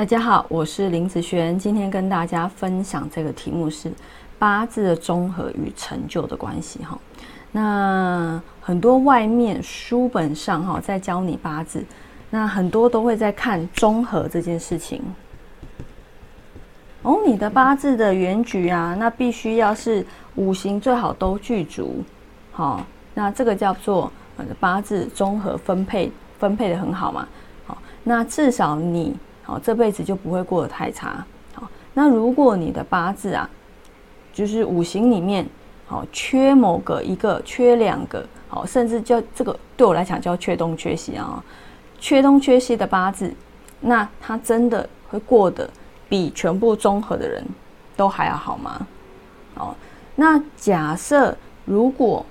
大家好，我是林子璇，今天跟大家分享这个题目是八字的综合与成就的关系哈。那很多外面书本上哈在教你八字，那很多都会在看综合这件事情。哦，你的八字的原局啊，那必须要是五行最好都具足，好，那这个叫做八字综合分配分配的很好嘛，好，那至少你。好，这辈子就不会过得太差。好，那如果你的八字啊，就是五行里面，好缺某个一个，缺两个，好，甚至叫这个对我来讲叫缺东缺西啊，缺东缺西的八字，那他真的会过得比全部综合的人都还要好吗？好，那假设如果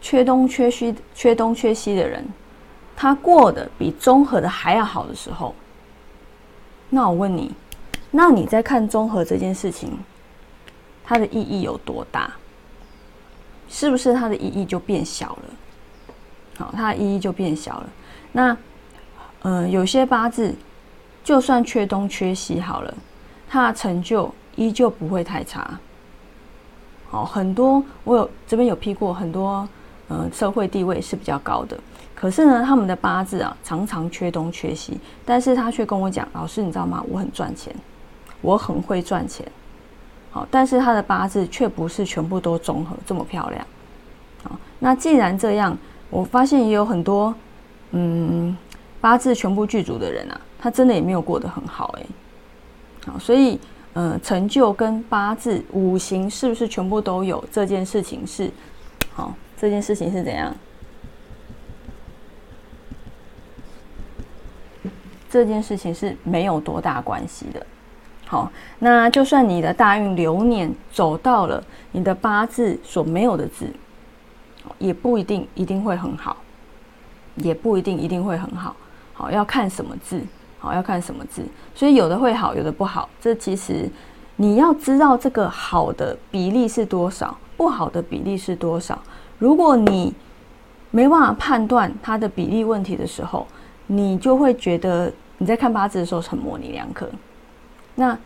缺东缺西、缺东缺西的人，他过得比综合的还要好的时候。那我问你，那你在看综合这件事情，它的意义有多大？是不是它的意义就变小了？好，它的意义就变小了。那，呃，有些八字就算缺东缺西好了，它的成就依旧不会太差。好，很多我有这边有批过很多，呃，社会地位是比较高的。可是呢，他们的八字啊，常常缺东缺西，但是他却跟我讲，老师，你知道吗？我很赚钱，我很会赚钱，好，但是他的八字却不是全部都综合这么漂亮，好，那既然这样，我发现也有很多，嗯，八字全部具足的人啊，他真的也没有过得很好，哎，好，所以，呃，成就跟八字五行是不是全部都有这件事情是，好，这件事情是怎样？这件事情是没有多大关系的，好，那就算你的大运流年走到了你的八字所没有的字，也不一定一定会很好，也不一定一定会很好，好要看什么字，好要看什么字，所以有的会好，有的不好，这其实你要知道这个好的比例是多少，不好的比例是多少，如果你没办法判断它的比例问题的时候。你就会觉得你在看八字的时候很模棱两可，那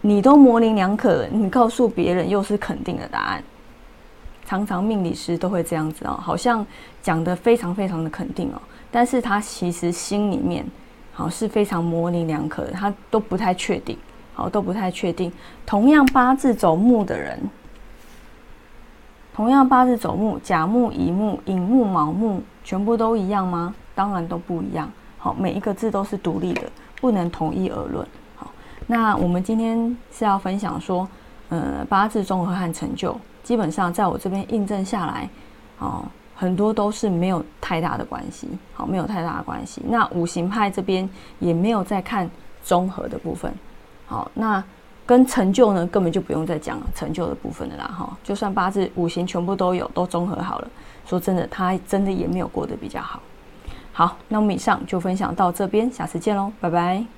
你都模棱两可了，你告诉别人又是肯定的答案。常常命理师都会这样子哦，好像讲的非常非常的肯定哦，但是他其实心里面好是非常模棱两可的，他都不太确定，好都不太确定。同样八字走木的人，同样八字走木，甲木、乙木、寅木、卯木，全部都一样吗？当然都不一样，好，每一个字都是独立的，不能统一而论。好，那我们今天是要分享说，呃，八字综合和成就，基本上在我这边印证下来，哦，很多都是没有太大的关系，好，没有太大的关系。那五行派这边也没有在看综合的部分，好，那跟成就呢，根本就不用再讲成就的部分的啦，哈，就算八字五行全部都有，都综合好了，说真的，他真的也没有过得比较好。好，那我们以上就分享到这边，下次见喽，拜拜。